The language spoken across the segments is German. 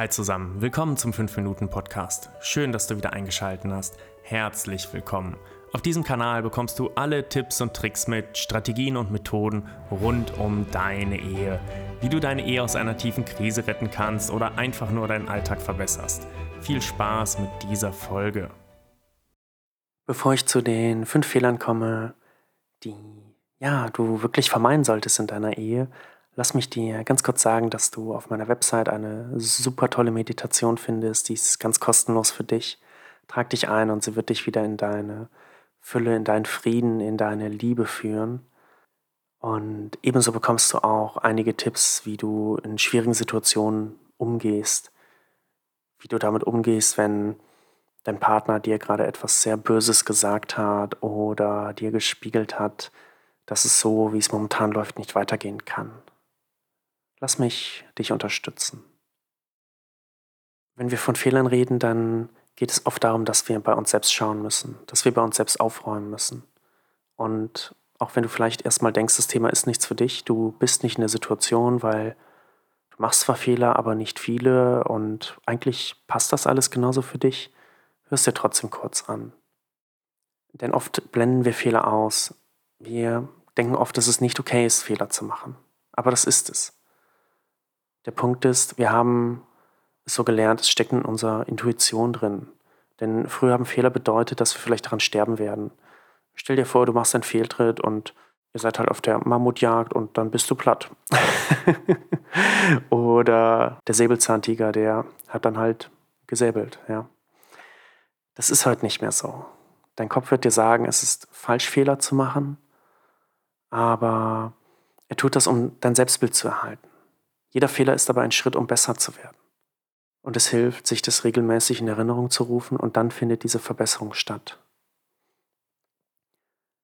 Hi zusammen, willkommen zum 5-Minuten-Podcast. Schön, dass du wieder eingeschaltet hast. Herzlich willkommen. Auf diesem Kanal bekommst du alle Tipps und Tricks mit, Strategien und Methoden rund um deine Ehe. Wie du deine Ehe aus einer tiefen Krise retten kannst oder einfach nur deinen Alltag verbesserst. Viel Spaß mit dieser Folge. Bevor ich zu den fünf Fehlern komme, die ja, du wirklich vermeiden solltest in deiner Ehe, Lass mich dir ganz kurz sagen, dass du auf meiner Website eine super tolle Meditation findest. Die ist ganz kostenlos für dich. Trag dich ein und sie wird dich wieder in deine Fülle, in deinen Frieden, in deine Liebe führen. Und ebenso bekommst du auch einige Tipps, wie du in schwierigen Situationen umgehst. Wie du damit umgehst, wenn dein Partner dir gerade etwas sehr Böses gesagt hat oder dir gespiegelt hat, dass es so, wie es momentan läuft, nicht weitergehen kann. Lass mich dich unterstützen. Wenn wir von Fehlern reden, dann geht es oft darum, dass wir bei uns selbst schauen müssen, dass wir bei uns selbst aufräumen müssen. Und auch wenn du vielleicht erstmal denkst, das Thema ist nichts für dich, du bist nicht in der Situation, weil du machst zwar Fehler, aber nicht viele und eigentlich passt das alles genauso für dich, hörst dir trotzdem kurz an. Denn oft blenden wir Fehler aus. Wir denken oft, dass es nicht okay ist, Fehler zu machen. Aber das ist es. Der Punkt ist, wir haben es so gelernt, es steckt in unserer Intuition drin. Denn früher haben Fehler bedeutet, dass wir vielleicht daran sterben werden. Stell dir vor, du machst einen Fehltritt und ihr seid halt auf der Mammutjagd und dann bist du platt. Oder der Säbelzahntiger, der hat dann halt gesäbelt, ja. Das ist halt nicht mehr so. Dein Kopf wird dir sagen, es ist falsch, Fehler zu machen, aber er tut das, um dein Selbstbild zu erhalten. Jeder Fehler ist aber ein Schritt, um besser zu werden. Und es hilft, sich das regelmäßig in Erinnerung zu rufen und dann findet diese Verbesserung statt.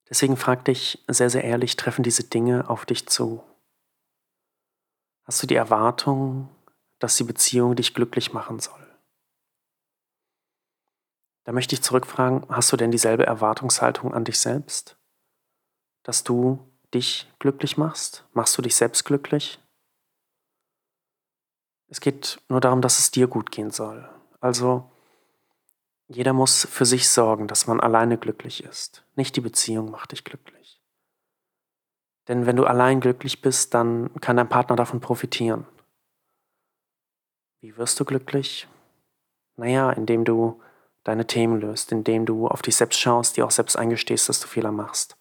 Deswegen frag dich sehr, sehr ehrlich, treffen diese Dinge auf dich zu? Hast du die Erwartung, dass die Beziehung dich glücklich machen soll? Da möchte ich zurückfragen, hast du denn dieselbe Erwartungshaltung an dich selbst? Dass du dich glücklich machst? Machst du dich selbst glücklich? Es geht nur darum, dass es dir gut gehen soll. Also jeder muss für sich sorgen, dass man alleine glücklich ist. Nicht die Beziehung macht dich glücklich. Denn wenn du allein glücklich bist, dann kann dein Partner davon profitieren. Wie wirst du glücklich? Naja, indem du deine Themen löst, indem du auf dich selbst schaust, dir auch selbst eingestehst, dass du Fehler machst.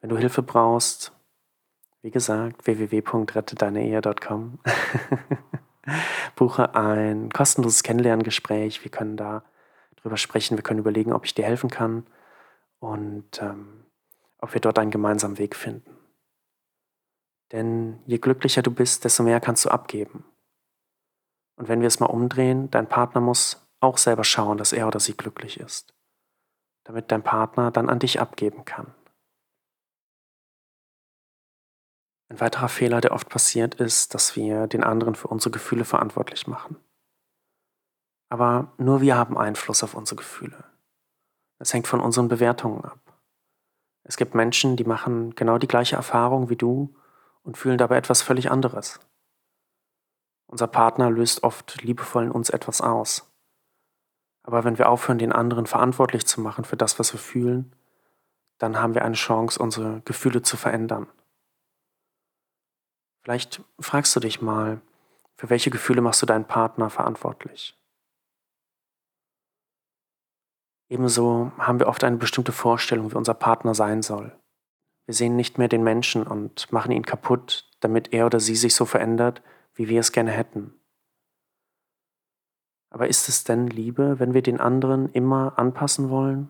Wenn du Hilfe brauchst, wie gesagt, www.rettedeineehe.com. Buche ein kostenloses Kennenlerngespräch. Wir können da drüber sprechen. Wir können überlegen, ob ich dir helfen kann und ähm, ob wir dort einen gemeinsamen Weg finden. Denn je glücklicher du bist, desto mehr kannst du abgeben. Und wenn wir es mal umdrehen, dein Partner muss auch selber schauen, dass er oder sie glücklich ist, damit dein Partner dann an dich abgeben kann. Ein weiterer Fehler, der oft passiert, ist, dass wir den anderen für unsere Gefühle verantwortlich machen. Aber nur wir haben Einfluss auf unsere Gefühle. Es hängt von unseren Bewertungen ab. Es gibt Menschen, die machen genau die gleiche Erfahrung wie du und fühlen dabei etwas völlig anderes. Unser Partner löst oft liebevoll in uns etwas aus. Aber wenn wir aufhören, den anderen verantwortlich zu machen für das, was wir fühlen, dann haben wir eine Chance, unsere Gefühle zu verändern. Vielleicht fragst du dich mal, für welche Gefühle machst du deinen Partner verantwortlich? Ebenso haben wir oft eine bestimmte Vorstellung, wie unser Partner sein soll. Wir sehen nicht mehr den Menschen und machen ihn kaputt, damit er oder sie sich so verändert, wie wir es gerne hätten. Aber ist es denn Liebe, wenn wir den anderen immer anpassen wollen?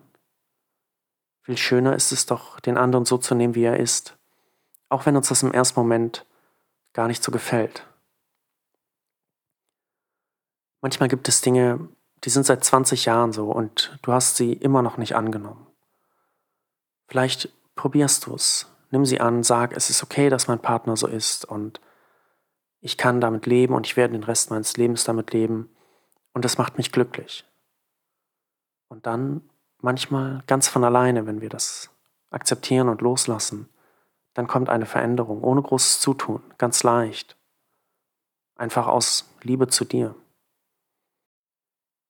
Viel schöner ist es doch, den anderen so zu nehmen, wie er ist, auch wenn uns das im ersten Moment gar nicht so gefällt. Manchmal gibt es Dinge, die sind seit 20 Jahren so und du hast sie immer noch nicht angenommen. Vielleicht probierst du es. Nimm sie an, sag, es ist okay, dass mein Partner so ist und ich kann damit leben und ich werde den Rest meines Lebens damit leben und das macht mich glücklich. Und dann manchmal ganz von alleine, wenn wir das akzeptieren und loslassen, dann kommt eine Veränderung ohne großes Zutun, ganz leicht. Einfach aus Liebe zu dir.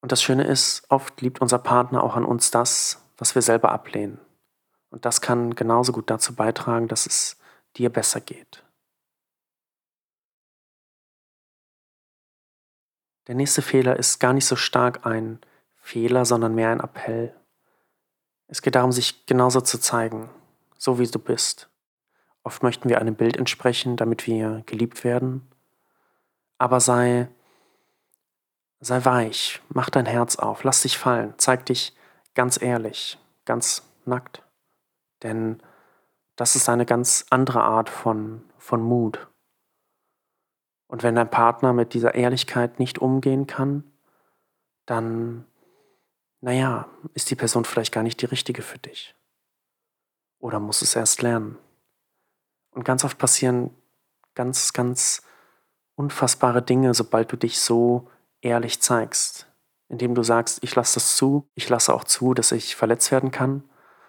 Und das Schöne ist, oft liebt unser Partner auch an uns das, was wir selber ablehnen. Und das kann genauso gut dazu beitragen, dass es dir besser geht. Der nächste Fehler ist gar nicht so stark ein Fehler, sondern mehr ein Appell. Es geht darum, sich genauso zu zeigen, so wie du bist. Oft möchten wir einem Bild entsprechen, damit wir geliebt werden. Aber sei, sei weich, mach dein Herz auf, lass dich fallen, zeig dich ganz ehrlich, ganz nackt. Denn das ist eine ganz andere Art von, von Mut. Und wenn dein Partner mit dieser Ehrlichkeit nicht umgehen kann, dann, naja, ist die Person vielleicht gar nicht die richtige für dich. Oder muss es erst lernen. Und ganz oft passieren ganz, ganz unfassbare Dinge, sobald du dich so ehrlich zeigst. Indem du sagst, ich lasse das zu, ich lasse auch zu, dass ich verletzt werden kann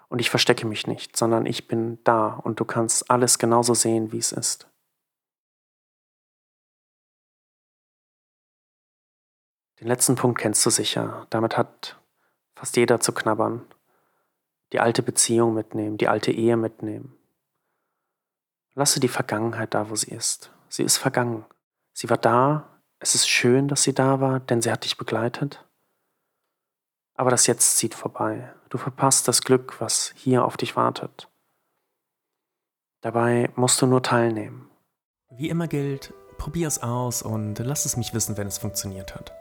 und ich verstecke mich nicht, sondern ich bin da und du kannst alles genauso sehen, wie es ist. Den letzten Punkt kennst du sicher. Damit hat fast jeder zu knabbern. Die alte Beziehung mitnehmen, die alte Ehe mitnehmen. Lasse die Vergangenheit da, wo sie ist. Sie ist vergangen. Sie war da. Es ist schön, dass sie da war, denn sie hat dich begleitet. Aber das Jetzt zieht vorbei. Du verpasst das Glück, was hier auf dich wartet. Dabei musst du nur teilnehmen. Wie immer gilt, probier es aus und lass es mich wissen, wenn es funktioniert hat.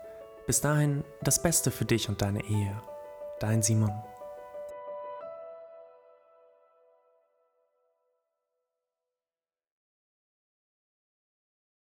Bis dahin das Beste für dich und deine Ehe. Dein Simon.